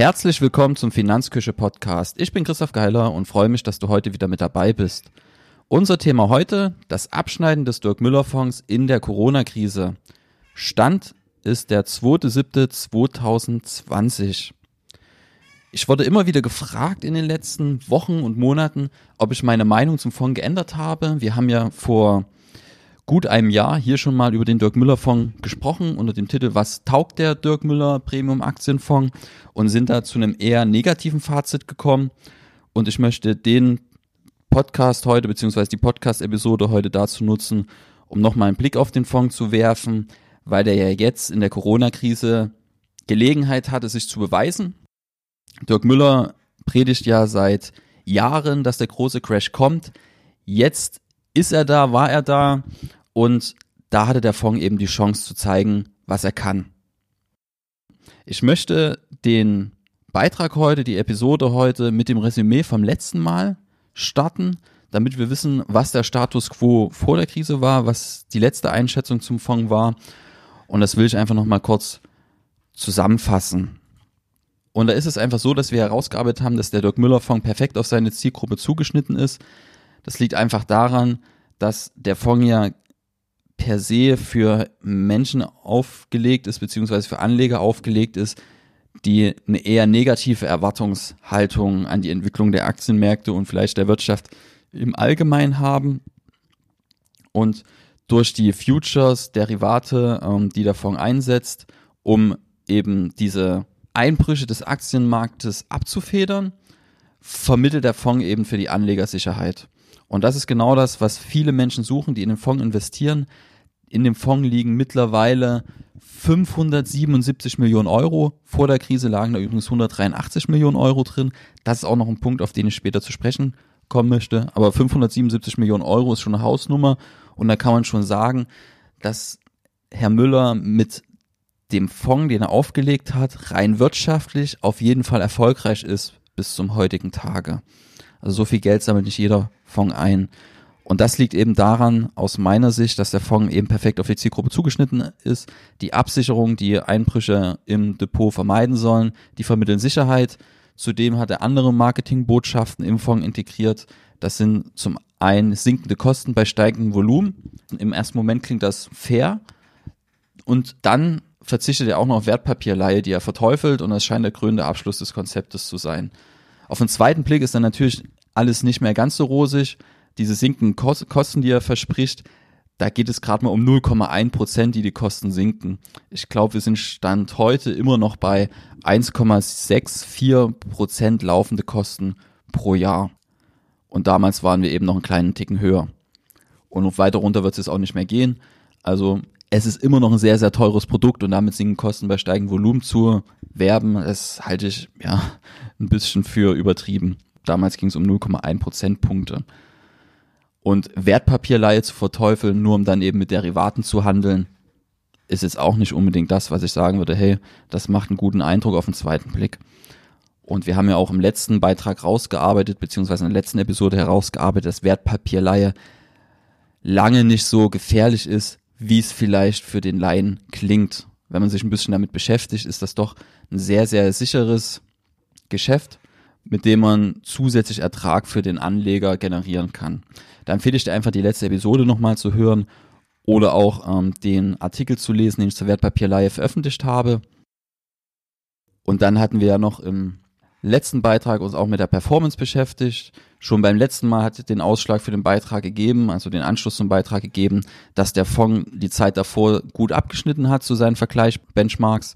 Herzlich willkommen zum Finanzküche Podcast. Ich bin Christoph Geiler und freue mich, dass du heute wieder mit dabei bist. Unser Thema heute, das Abschneiden des Dirk Müller Fonds in der Corona-Krise. Stand ist der 2.7.2020. Ich wurde immer wieder gefragt in den letzten Wochen und Monaten, ob ich meine Meinung zum Fonds geändert habe. Wir haben ja vor gut einem Jahr hier schon mal über den Dirk Müller Fonds gesprochen unter dem Titel Was taugt der Dirk Müller Premium Aktienfonds und sind da zu einem eher negativen Fazit gekommen. Und ich möchte den Podcast heute beziehungsweise die Podcast-Episode heute dazu nutzen, um nochmal einen Blick auf den Fonds zu werfen, weil der ja jetzt in der Corona-Krise Gelegenheit hatte, sich zu beweisen Dirk Müller predigt ja seit Jahren, dass der große Crash kommt. Jetzt ist er da, war er da und da hatte der Fonds eben die Chance zu zeigen, was er kann. Ich möchte den Beitrag heute, die Episode heute mit dem Resümee vom letzten Mal starten, damit wir wissen, was der Status quo vor der Krise war, was die letzte Einschätzung zum Fonds war. Und das will ich einfach nochmal kurz zusammenfassen. Und da ist es einfach so, dass wir herausgearbeitet haben, dass der Dirk Müller Fonds perfekt auf seine Zielgruppe zugeschnitten ist. Das liegt einfach daran, dass der Fonds ja per se für Menschen aufgelegt ist, beziehungsweise für Anleger aufgelegt ist, die eine eher negative Erwartungshaltung an die Entwicklung der Aktienmärkte und vielleicht der Wirtschaft im Allgemeinen haben. Und durch die Futures, Derivate, ähm, die der Fonds einsetzt, um eben diese Einbrüche des Aktienmarktes abzufedern, vermittelt der Fonds eben für die Anleger Sicherheit. Und das ist genau das, was viele Menschen suchen, die in den Fonds investieren. In dem Fonds liegen mittlerweile 577 Millionen Euro. Vor der Krise lagen da übrigens 183 Millionen Euro drin. Das ist auch noch ein Punkt, auf den ich später zu sprechen kommen möchte. Aber 577 Millionen Euro ist schon eine Hausnummer. Und da kann man schon sagen, dass Herr Müller mit dem Fonds, den er aufgelegt hat, rein wirtschaftlich auf jeden Fall erfolgreich ist bis zum heutigen Tage. Also so viel Geld sammelt nicht jeder Fonds ein. Und das liegt eben daran, aus meiner Sicht, dass der Fonds eben perfekt auf die Zielgruppe zugeschnitten ist. Die Absicherung, die Einbrüche im Depot vermeiden sollen, die vermitteln Sicherheit. Zudem hat er andere Marketingbotschaften im Fonds integriert. Das sind zum einen sinkende Kosten bei steigendem Volumen. Im ersten Moment klingt das fair. Und dann verzichtet er auch noch auf Wertpapierleihe, die er verteufelt und das scheint der krönende Abschluss des Konzeptes zu sein. Auf den zweiten Blick ist dann natürlich alles nicht mehr ganz so rosig. Diese sinkenden Kosten, die er verspricht, da geht es gerade mal um 0,1 Prozent, die die Kosten sinken. Ich glaube, wir sind Stand heute immer noch bei 1,64 Prozent laufende Kosten pro Jahr. Und damals waren wir eben noch einen kleinen Ticken höher. Und weiter runter wird es auch nicht mehr gehen. Also es ist immer noch ein sehr, sehr teures Produkt und damit sinken Kosten bei steigendem Volumen zu werben. Das halte ich ja ein bisschen für übertrieben. Damals ging es um 0,1 Prozentpunkte. Und Wertpapierleihe zu verteufeln, nur um dann eben mit Derivaten zu handeln, ist jetzt auch nicht unbedingt das, was ich sagen würde, hey, das macht einen guten Eindruck auf den zweiten Blick. Und wir haben ja auch im letzten Beitrag rausgearbeitet, beziehungsweise in der letzten Episode herausgearbeitet, dass Wertpapierleihe lange nicht so gefährlich ist, wie es vielleicht für den Laien klingt. Wenn man sich ein bisschen damit beschäftigt, ist das doch ein sehr, sehr sicheres Geschäft, mit dem man zusätzlich Ertrag für den Anleger generieren kann. Da empfehle ich dir einfach die letzte Episode nochmal zu hören oder auch ähm, den Artikel zu lesen, den ich zur Wertpapierleihe veröffentlicht habe. Und dann hatten wir ja noch im letzten Beitrag uns auch mit der Performance beschäftigt. Schon beim letzten Mal hat den Ausschlag für den Beitrag gegeben, also den Anschluss zum Beitrag gegeben, dass der Fonds die Zeit davor gut abgeschnitten hat zu seinen Vergleich-Benchmarks.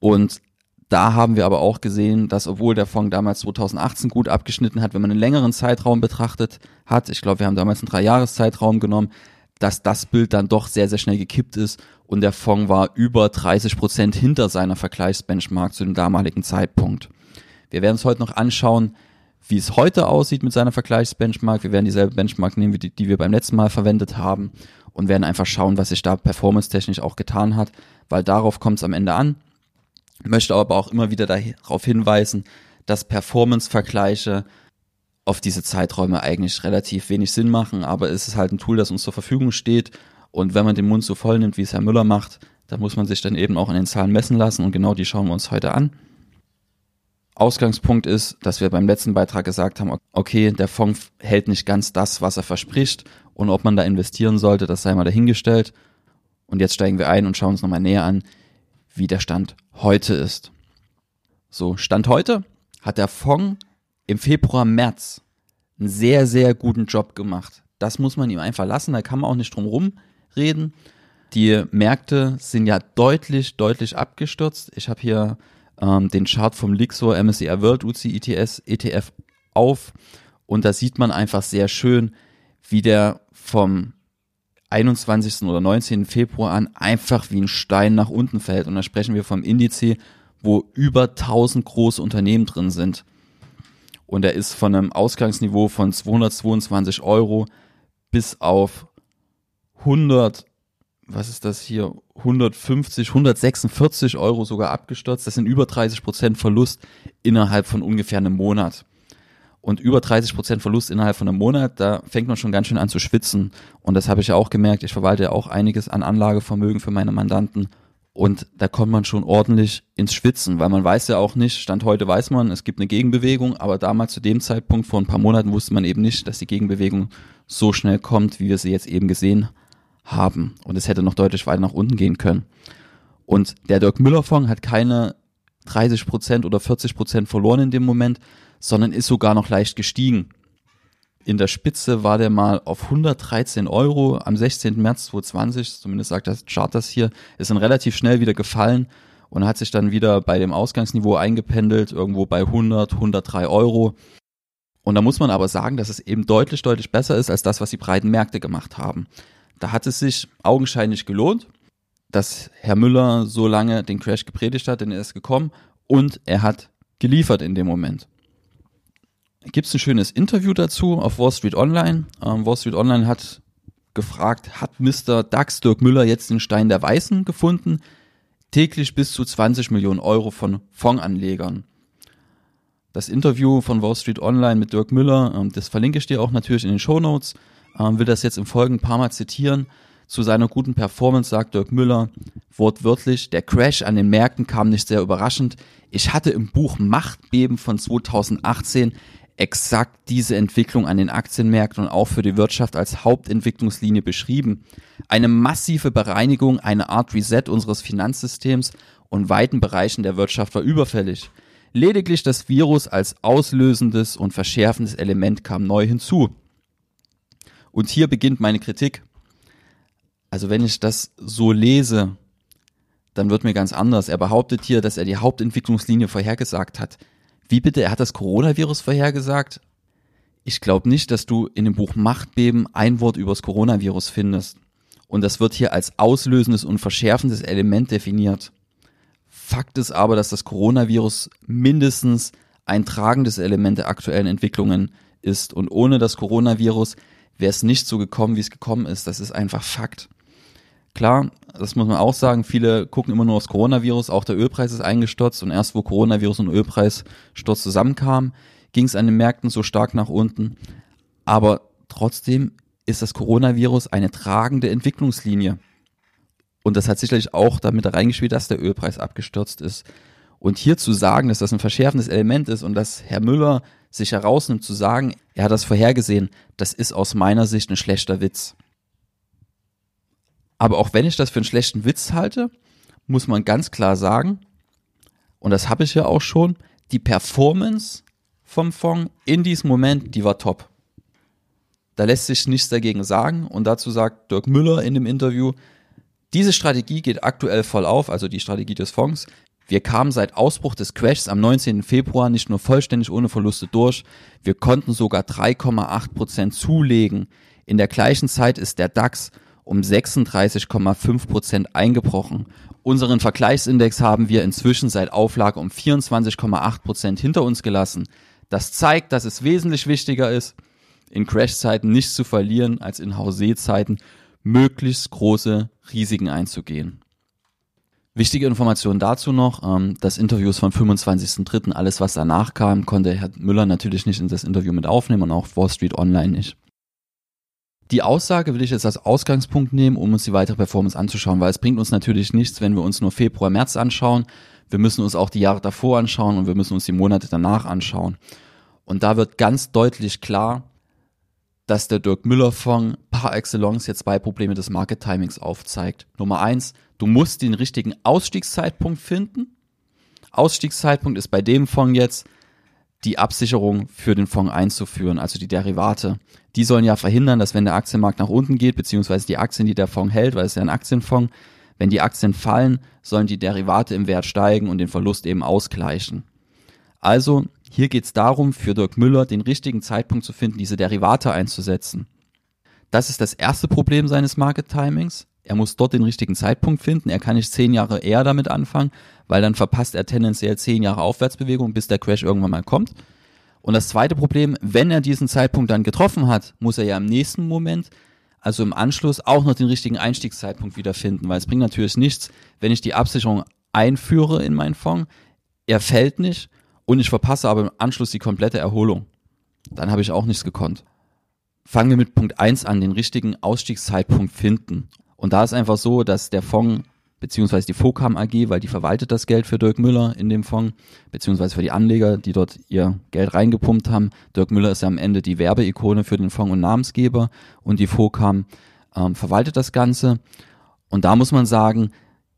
Und da haben wir aber auch gesehen, dass obwohl der Fonds damals 2018 gut abgeschnitten hat, wenn man einen längeren Zeitraum betrachtet hat, ich glaube, wir haben damals einen Dreijahreszeitraum genommen, dass das Bild dann doch sehr, sehr schnell gekippt ist und der Fonds war über 30 Prozent hinter seiner Vergleichsbenchmark zu dem damaligen Zeitpunkt. Wir werden uns heute noch anschauen, wie es heute aussieht mit seiner Vergleichsbenchmark. Wir werden dieselbe Benchmark nehmen, wie die, die wir beim letzten Mal verwendet haben und werden einfach schauen, was sich da performance-technisch auch getan hat, weil darauf kommt es am Ende an. Möchte aber auch immer wieder darauf hinweisen, dass Performance-Vergleiche auf diese Zeiträume eigentlich relativ wenig Sinn machen, aber es ist halt ein Tool, das uns zur Verfügung steht Und wenn man den Mund so voll nimmt, wie es Herr Müller macht, dann muss man sich dann eben auch an den Zahlen messen lassen und genau die schauen wir uns heute an. Ausgangspunkt ist, dass wir beim letzten Beitrag gesagt haben, okay, der Fonds hält nicht ganz das, was er verspricht und ob man da investieren sollte, das sei mal dahingestellt. Und jetzt steigen wir ein und schauen uns nochmal näher an, wie der Stand heute ist. So, Stand heute hat der Fonds im Februar, März einen sehr, sehr guten Job gemacht. Das muss man ihm einfach lassen, da kann man auch nicht drum rum reden. Die Märkte sind ja deutlich, deutlich abgestürzt. Ich habe hier ähm, den Chart vom Lixor MSCI World UCITS ETF auf und da sieht man einfach sehr schön, wie der vom 21. oder 19. Februar an einfach wie ein Stein nach unten fällt. Und da sprechen wir vom Indiz, wo über 1000 große Unternehmen drin sind. Und er ist von einem Ausgangsniveau von 222 Euro bis auf 100 was ist das hier, 150, 146 Euro sogar abgestürzt. Das sind über 30 Prozent Verlust innerhalb von ungefähr einem Monat. Und über 30 Prozent Verlust innerhalb von einem Monat, da fängt man schon ganz schön an zu schwitzen. Und das habe ich ja auch gemerkt. Ich verwalte ja auch einiges an Anlagevermögen für meine Mandanten. Und da kommt man schon ordentlich ins Schwitzen, weil man weiß ja auch nicht, Stand heute weiß man, es gibt eine Gegenbewegung, aber damals zu dem Zeitpunkt vor ein paar Monaten wusste man eben nicht, dass die Gegenbewegung so schnell kommt, wie wir sie jetzt eben gesehen haben. Und es hätte noch deutlich weiter nach unten gehen können. Und der Dirk Müller Fonds hat keine 30 Prozent oder 40 Prozent verloren in dem Moment, sondern ist sogar noch leicht gestiegen. In der Spitze war der mal auf 113 Euro am 16. März 2020, zumindest sagt das Chart das hier, ist dann relativ schnell wieder gefallen und hat sich dann wieder bei dem Ausgangsniveau eingependelt, irgendwo bei 100, 103 Euro. Und da muss man aber sagen, dass es eben deutlich, deutlich besser ist als das, was die breiten Märkte gemacht haben. Da hat es sich augenscheinlich gelohnt, dass Herr Müller so lange den Crash gepredigt hat, denn er ist gekommen und er hat geliefert in dem Moment. Gibt es ein schönes Interview dazu auf Wall Street Online. Ähm, Wall Street Online hat gefragt, hat Mr. Dax Dirk Müller jetzt den Stein der Weißen gefunden? Täglich bis zu 20 Millionen Euro von Fondsanlegern. Das Interview von Wall Street Online mit Dirk Müller, ähm, das verlinke ich dir auch natürlich in den Show Notes ähm, will das jetzt im Folgenden ein paar Mal zitieren. Zu seiner guten Performance sagt Dirk Müller wortwörtlich, der Crash an den Märkten kam nicht sehr überraschend. Ich hatte im Buch Machtbeben von 2018 exakt diese Entwicklung an den Aktienmärkten und auch für die Wirtschaft als Hauptentwicklungslinie beschrieben. Eine massive Bereinigung, eine Art Reset unseres Finanzsystems und weiten Bereichen der Wirtschaft war überfällig. Lediglich das Virus als auslösendes und verschärfendes Element kam neu hinzu. Und hier beginnt meine Kritik. Also wenn ich das so lese, dann wird mir ganz anders. Er behauptet hier, dass er die Hauptentwicklungslinie vorhergesagt hat. Wie bitte? Er hat das Coronavirus vorhergesagt? Ich glaube nicht, dass du in dem Buch Machtbeben ein Wort über das Coronavirus findest. Und das wird hier als auslösendes und verschärfendes Element definiert. Fakt ist aber, dass das Coronavirus mindestens ein tragendes Element der aktuellen Entwicklungen ist. Und ohne das Coronavirus wäre es nicht so gekommen, wie es gekommen ist. Das ist einfach Fakt. Klar, das muss man auch sagen, viele gucken immer nur aufs Coronavirus, auch der Ölpreis ist eingestürzt und erst wo Coronavirus und Ölpreissturz zusammenkamen, ging es an den Märkten so stark nach unten. Aber trotzdem ist das Coronavirus eine tragende Entwicklungslinie. Und das hat sicherlich auch damit reingespielt, dass der Ölpreis abgestürzt ist. Und hier zu sagen, dass das ein verschärfendes Element ist und dass Herr Müller sich herausnimmt zu sagen, er hat das vorhergesehen, das ist aus meiner Sicht ein schlechter Witz. Aber auch wenn ich das für einen schlechten Witz halte, muss man ganz klar sagen, und das habe ich ja auch schon, die Performance vom Fonds in diesem Moment, die war top. Da lässt sich nichts dagegen sagen und dazu sagt Dirk Müller in dem Interview, diese Strategie geht aktuell voll auf, also die Strategie des Fonds. Wir kamen seit Ausbruch des Crashs am 19. Februar nicht nur vollständig ohne Verluste durch, wir konnten sogar 3,8 Prozent zulegen. In der gleichen Zeit ist der DAX um 36,5 Prozent eingebrochen. Unseren Vergleichsindex haben wir inzwischen seit Auflage um 24,8 Prozent hinter uns gelassen. Das zeigt, dass es wesentlich wichtiger ist, in Crashzeiten nichts zu verlieren, als in Hausee-Zeiten möglichst große Risiken einzugehen. Wichtige Information dazu noch, ähm, das Interview ist vom 25.03. Alles, was danach kam, konnte Herr Müller natürlich nicht in das Interview mit aufnehmen und auch Wall Street Online nicht. Die Aussage will ich jetzt als Ausgangspunkt nehmen, um uns die weitere Performance anzuschauen, weil es bringt uns natürlich nichts, wenn wir uns nur Februar, März anschauen. Wir müssen uns auch die Jahre davor anschauen und wir müssen uns die Monate danach anschauen. Und da wird ganz deutlich klar, dass der Dirk Müller Fonds par excellence jetzt zwei Probleme des Market Timings aufzeigt. Nummer eins, du musst den richtigen Ausstiegszeitpunkt finden. Ausstiegszeitpunkt ist bei dem Fonds jetzt, die Absicherung für den Fonds einzuführen, also die Derivate. Die sollen ja verhindern, dass wenn der Aktienmarkt nach unten geht, beziehungsweise die Aktien, die der Fonds hält, weil es ja ein Aktienfonds, wenn die Aktien fallen, sollen die Derivate im Wert steigen und den Verlust eben ausgleichen. Also hier geht es darum, für Dirk Müller den richtigen Zeitpunkt zu finden, diese Derivate einzusetzen. Das ist das erste Problem seines Market Timings. Er muss dort den richtigen Zeitpunkt finden. Er kann nicht zehn Jahre eher damit anfangen, weil dann verpasst er tendenziell zehn Jahre Aufwärtsbewegung, bis der Crash irgendwann mal kommt. Und das zweite Problem, wenn er diesen Zeitpunkt dann getroffen hat, muss er ja im nächsten Moment, also im Anschluss, auch noch den richtigen Einstiegszeitpunkt wiederfinden, weil es bringt natürlich nichts, wenn ich die Absicherung einführe in meinen Fonds, er fällt nicht und ich verpasse aber im Anschluss die komplette Erholung. Dann habe ich auch nichts gekonnt. Fangen wir mit Punkt eins an, den richtigen Ausstiegszeitpunkt finden. Und da ist einfach so, dass der Fonds beziehungsweise die Focam AG, weil die verwaltet das Geld für Dirk Müller in dem Fonds, beziehungsweise für die Anleger, die dort ihr Geld reingepumpt haben. Dirk Müller ist ja am Ende die Werbeikone für den Fonds und Namensgeber und die Focam ähm, verwaltet das Ganze. Und da muss man sagen,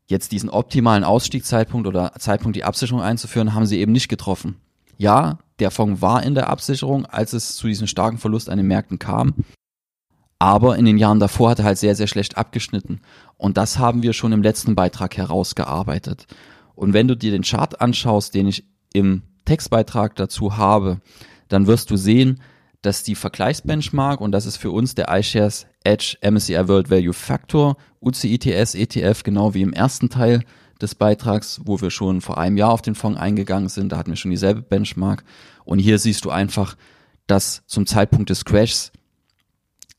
jetzt diesen optimalen Ausstiegszeitpunkt oder Zeitpunkt, die Absicherung einzuführen, haben sie eben nicht getroffen. Ja, der Fonds war in der Absicherung, als es zu diesem starken Verlust an den Märkten kam. Aber in den Jahren davor hat er halt sehr, sehr schlecht abgeschnitten. Und das haben wir schon im letzten Beitrag herausgearbeitet. Und wenn du dir den Chart anschaust, den ich im Textbeitrag dazu habe, dann wirst du sehen, dass die Vergleichsbenchmark, und das ist für uns der iShares Edge MSCI World Value Factor, UCITS ETF, genau wie im ersten Teil des Beitrags, wo wir schon vor einem Jahr auf den Fonds eingegangen sind, da hatten wir schon dieselbe Benchmark. Und hier siehst du einfach, dass zum Zeitpunkt des Crashs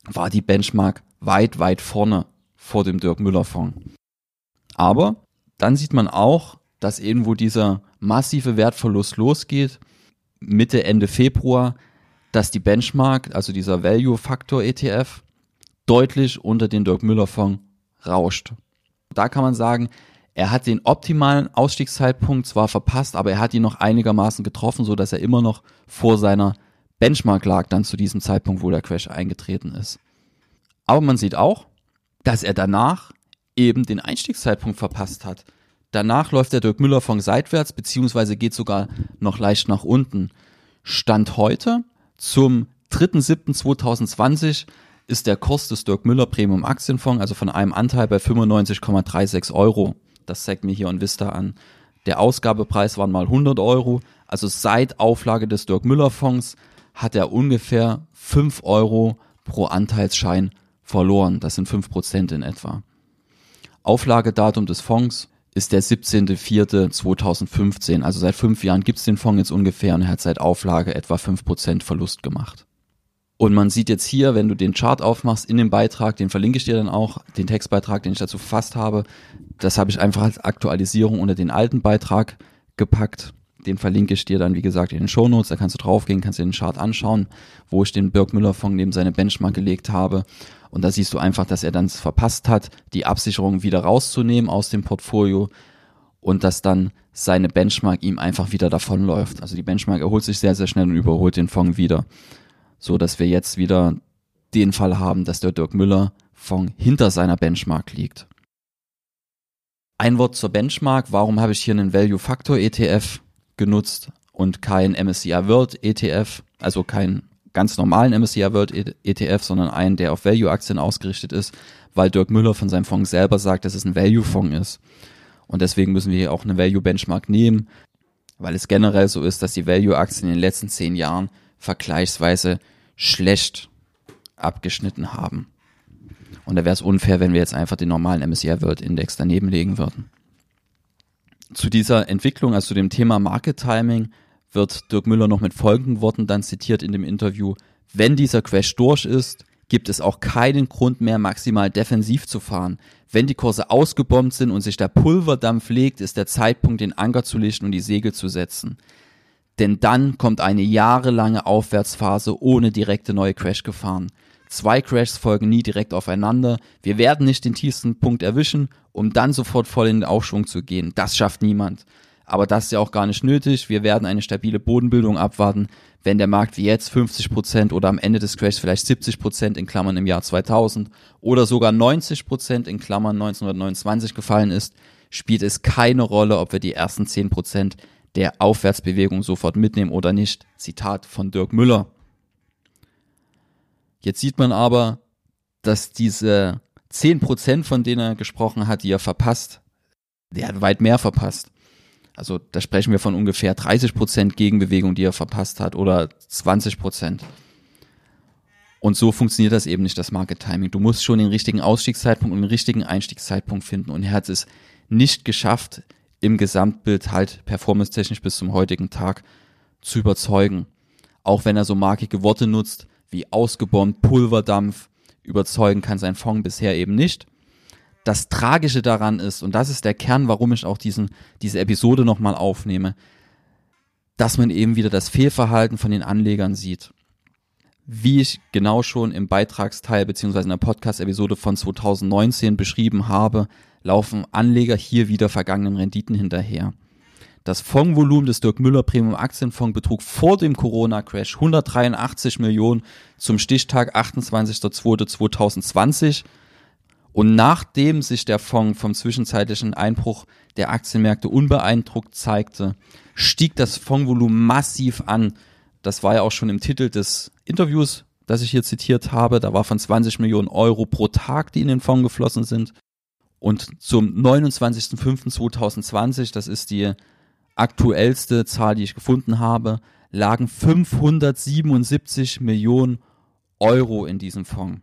war die Benchmark weit, weit vorne vor dem Dirk Müller Fonds. Aber dann sieht man auch, dass irgendwo dieser massive Wertverlust losgeht, Mitte, Ende Februar, dass die Benchmark, also dieser Value Factor ETF, deutlich unter den Dirk Müller Fonds rauscht. Da kann man sagen, er hat den optimalen Ausstiegszeitpunkt zwar verpasst, aber er hat ihn noch einigermaßen getroffen, so dass er immer noch vor seiner Benchmark lag dann zu diesem Zeitpunkt, wo der Crash eingetreten ist. Aber man sieht auch, dass er danach eben den Einstiegszeitpunkt verpasst hat. Danach läuft der Dirk Müller Fonds seitwärts, beziehungsweise geht sogar noch leicht nach unten. Stand heute zum 3.7.2020 ist der Kurs des Dirk Müller Premium Aktienfonds, also von einem Anteil bei 95,36 Euro. Das zeigt mir hier on Vista an. Der Ausgabepreis waren mal 100 Euro. Also seit Auflage des Dirk Müller Fonds hat er ungefähr 5 Euro pro Anteilsschein verloren. Das sind 5 Prozent in etwa. Auflagedatum des Fonds ist der 17.04.2015. Also seit fünf Jahren gibt es den Fonds jetzt ungefähr und er hat seit Auflage etwa 5% Verlust gemacht. Und man sieht jetzt hier, wenn du den Chart aufmachst in dem Beitrag, den verlinke ich dir dann auch, den Textbeitrag, den ich dazu verfasst habe, das habe ich einfach als Aktualisierung unter den alten Beitrag gepackt. Den verlinke ich dir dann, wie gesagt, in den Shownotes. Da kannst du draufgehen, kannst dir den Chart anschauen, wo ich den Birk Müller Fonds neben seine Benchmark gelegt habe. Und da siehst du einfach, dass er dann es verpasst hat, die Absicherung wieder rauszunehmen aus dem Portfolio und dass dann seine Benchmark ihm einfach wieder davonläuft. Also die Benchmark erholt sich sehr, sehr schnell und überholt den Fonds wieder. So dass wir jetzt wieder den Fall haben, dass der Dirk Müller Fonds hinter seiner Benchmark liegt. Ein Wort zur Benchmark. Warum habe ich hier einen Value Factor ETF? Genutzt und kein MSCI World ETF, also kein ganz normalen MSCI World ETF, sondern einen, der auf Value-Aktien ausgerichtet ist, weil Dirk Müller von seinem Fonds selber sagt, dass es ein Value-Fonds ist. Und deswegen müssen wir hier auch eine Value-Benchmark nehmen, weil es generell so ist, dass die Value-Aktien in den letzten zehn Jahren vergleichsweise schlecht abgeschnitten haben. Und da wäre es unfair, wenn wir jetzt einfach den normalen MSCI World Index daneben legen würden zu dieser Entwicklung, also zu dem Thema Market Timing, wird Dirk Müller noch mit folgenden Worten dann zitiert in dem Interview. Wenn dieser Crash durch ist, gibt es auch keinen Grund mehr, maximal defensiv zu fahren. Wenn die Kurse ausgebombt sind und sich der Pulverdampf legt, ist der Zeitpunkt, den Anker zu lichten und die Segel zu setzen. Denn dann kommt eine jahrelange Aufwärtsphase ohne direkte neue Crashgefahren. Zwei Crashs folgen nie direkt aufeinander. Wir werden nicht den tiefsten Punkt erwischen, um dann sofort voll in den Aufschwung zu gehen. Das schafft niemand. Aber das ist ja auch gar nicht nötig. Wir werden eine stabile Bodenbildung abwarten, wenn der Markt wie jetzt 50 Prozent oder am Ende des Crashs vielleicht 70 Prozent in Klammern im Jahr 2000 oder sogar 90 Prozent in Klammern 1929 gefallen ist, spielt es keine Rolle, ob wir die ersten 10 Prozent der Aufwärtsbewegung sofort mitnehmen oder nicht. Zitat von Dirk Müller. Jetzt sieht man aber, dass diese 10 Prozent, von denen er gesprochen hat, die er verpasst, der hat weit mehr verpasst. Also da sprechen wir von ungefähr 30 Prozent Gegenbewegung, die er verpasst hat oder 20 Prozent. Und so funktioniert das eben nicht, das Market Timing. Du musst schon den richtigen Ausstiegszeitpunkt und den richtigen Einstiegszeitpunkt finden. Und er hat es nicht geschafft, im Gesamtbild halt performance-technisch bis zum heutigen Tag zu überzeugen. Auch wenn er so markige Worte nutzt, wie ausgebombt, Pulverdampf, überzeugen kann sein Fonds bisher eben nicht das Tragische daran ist, und das ist der Kern, warum ich auch diesen, diese Episode nochmal aufnehme, dass man eben wieder das Fehlverhalten von den Anlegern sieht. Wie ich genau schon im Beitragsteil beziehungsweise in der Podcast-Episode von 2019 beschrieben habe, laufen Anleger hier wieder vergangenen Renditen hinterher. Das Fondsvolumen des Dirk Müller Premium Aktienfonds betrug vor dem Corona-Crash 183 Millionen zum Stichtag 28.02.2020 und nachdem sich der Fonds vom zwischenzeitlichen Einbruch der Aktienmärkte unbeeindruckt zeigte, stieg das Fondsvolumen massiv an. Das war ja auch schon im Titel des Interviews, das ich hier zitiert habe. Da war von 20 Millionen Euro pro Tag, die in den Fonds geflossen sind. Und zum 29.05.2020, das ist die aktuellste Zahl, die ich gefunden habe, lagen 577 Millionen Euro in diesem Fonds.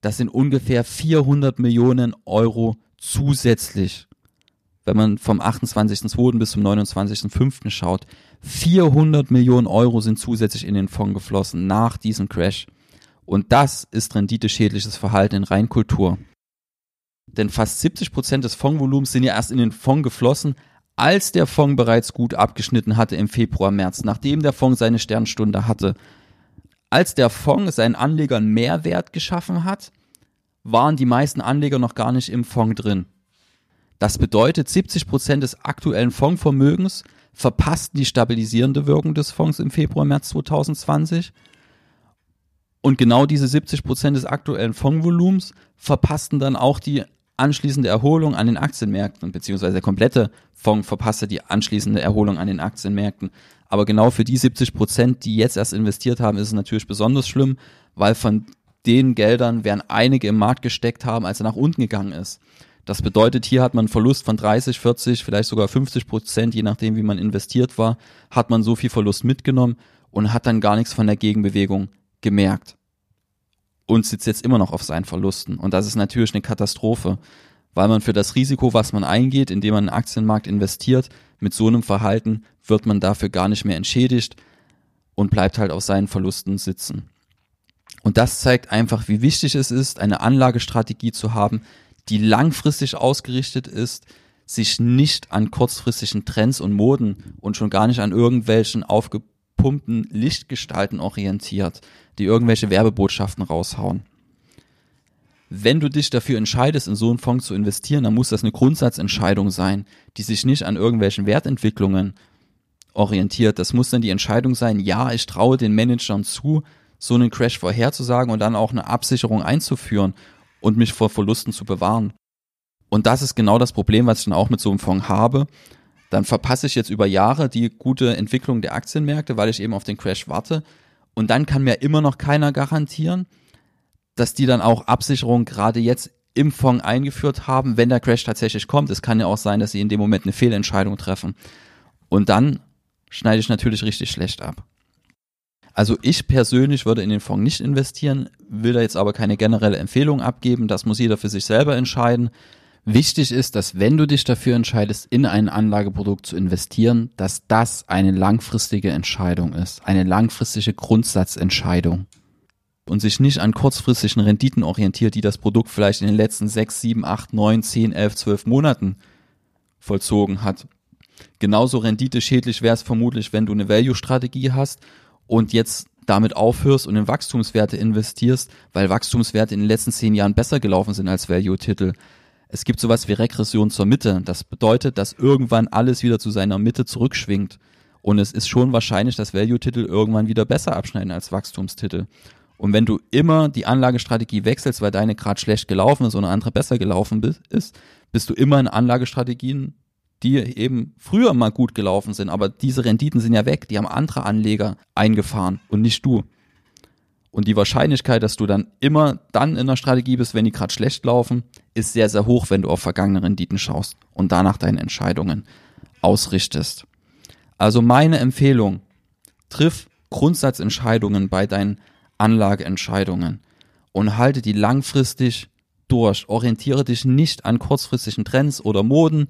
Das sind ungefähr 400 Millionen Euro zusätzlich. Wenn man vom 28.02. bis zum 29.05. schaut, 400 Millionen Euro sind zusätzlich in den Fonds geflossen nach diesem Crash. Und das ist renditeschädliches Verhalten in Reinkultur. Denn fast 70 Prozent des Fondsvolumens sind ja erst in den Fonds geflossen, als der Fonds bereits gut abgeschnitten hatte im Februar, März, nachdem der Fonds seine Sternstunde hatte als der Fonds seinen Anlegern Mehrwert geschaffen hat, waren die meisten Anleger noch gar nicht im Fonds drin. Das bedeutet, 70 Prozent des aktuellen Fondsvermögens verpassten die stabilisierende Wirkung des Fonds im Februar, März 2020. Und genau diese 70 Prozent des aktuellen Fondsvolumens verpassten dann auch die anschließende Erholung an den Aktienmärkten, beziehungsweise der komplette Fonds verpasste die anschließende Erholung an den Aktienmärkten. Aber genau für die 70 Prozent, die jetzt erst investiert haben, ist es natürlich besonders schlimm, weil von den Geldern werden einige im Markt gesteckt haben, als er nach unten gegangen ist. Das bedeutet, hier hat man einen Verlust von 30, 40, vielleicht sogar 50 Prozent, je nachdem, wie man investiert war, hat man so viel Verlust mitgenommen und hat dann gar nichts von der Gegenbewegung gemerkt. Und sitzt jetzt immer noch auf seinen Verlusten. Und das ist natürlich eine Katastrophe, weil man für das Risiko, was man eingeht, indem man in den Aktienmarkt investiert, mit so einem Verhalten wird man dafür gar nicht mehr entschädigt und bleibt halt auf seinen Verlusten sitzen. Und das zeigt einfach, wie wichtig es ist, eine Anlagestrategie zu haben, die langfristig ausgerichtet ist, sich nicht an kurzfristigen Trends und Moden und schon gar nicht an irgendwelchen aufgepumpten Lichtgestalten orientiert, die irgendwelche Werbebotschaften raushauen wenn du dich dafür entscheidest, in so einen Fonds zu investieren, dann muss das eine Grundsatzentscheidung sein, die sich nicht an irgendwelchen Wertentwicklungen orientiert. Das muss dann die Entscheidung sein, ja, ich traue den Managern zu, so einen Crash vorherzusagen und dann auch eine Absicherung einzuführen und mich vor Verlusten zu bewahren. Und das ist genau das Problem, was ich dann auch mit so einem Fonds habe. Dann verpasse ich jetzt über Jahre die gute Entwicklung der Aktienmärkte, weil ich eben auf den Crash warte. Und dann kann mir immer noch keiner garantieren, dass die dann auch Absicherung gerade jetzt im Fonds eingeführt haben, wenn der Crash tatsächlich kommt. Es kann ja auch sein, dass sie in dem Moment eine Fehlentscheidung treffen. Und dann schneide ich natürlich richtig schlecht ab. Also ich persönlich würde in den Fonds nicht investieren, will da jetzt aber keine generelle Empfehlung abgeben. Das muss jeder für sich selber entscheiden. Wichtig ist, dass wenn du dich dafür entscheidest, in ein Anlageprodukt zu investieren, dass das eine langfristige Entscheidung ist, eine langfristige Grundsatzentscheidung und sich nicht an kurzfristigen Renditen orientiert, die das Produkt vielleicht in den letzten sechs, sieben, acht, neun, zehn, elf, zwölf Monaten vollzogen hat. Genauso renditeschädlich wäre es vermutlich, wenn du eine Value-Strategie hast und jetzt damit aufhörst und in Wachstumswerte investierst, weil Wachstumswerte in den letzten zehn Jahren besser gelaufen sind als Value-Titel. Es gibt sowas wie Regression zur Mitte. Das bedeutet, dass irgendwann alles wieder zu seiner Mitte zurückschwingt. Und es ist schon wahrscheinlich, dass Value-Titel irgendwann wieder besser abschneiden als Wachstumstitel. Und wenn du immer die Anlagestrategie wechselst, weil deine gerade schlecht gelaufen ist und eine andere besser gelaufen ist, bist du immer in Anlagestrategien, die eben früher mal gut gelaufen sind, aber diese Renditen sind ja weg, die haben andere Anleger eingefahren und nicht du. Und die Wahrscheinlichkeit, dass du dann immer dann in der Strategie bist, wenn die gerade schlecht laufen, ist sehr, sehr hoch, wenn du auf vergangene Renditen schaust und danach deine Entscheidungen ausrichtest. Also meine Empfehlung, triff Grundsatzentscheidungen bei deinen Anlageentscheidungen und halte die langfristig durch. Orientiere dich nicht an kurzfristigen Trends oder Moden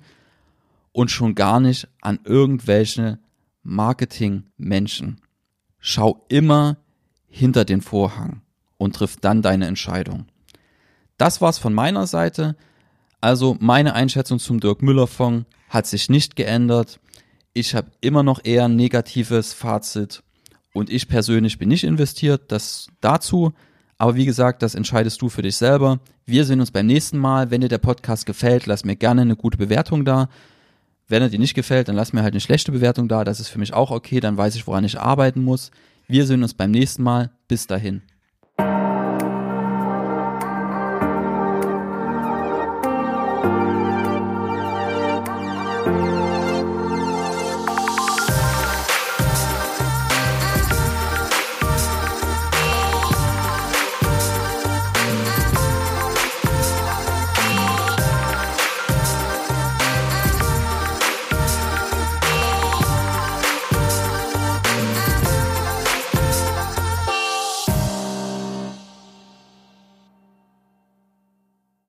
und schon gar nicht an irgendwelche Marketingmenschen. Schau immer hinter den Vorhang und triff dann deine Entscheidung. Das war's von meiner Seite. Also meine Einschätzung zum Dirk Müller Fonds hat sich nicht geändert. Ich habe immer noch eher ein negatives Fazit und ich persönlich bin nicht investiert, das dazu. Aber wie gesagt, das entscheidest du für dich selber. Wir sehen uns beim nächsten Mal. Wenn dir der Podcast gefällt, lass mir gerne eine gute Bewertung da. Wenn er dir nicht gefällt, dann lass mir halt eine schlechte Bewertung da. Das ist für mich auch okay. Dann weiß ich, woran ich arbeiten muss. Wir sehen uns beim nächsten Mal. Bis dahin.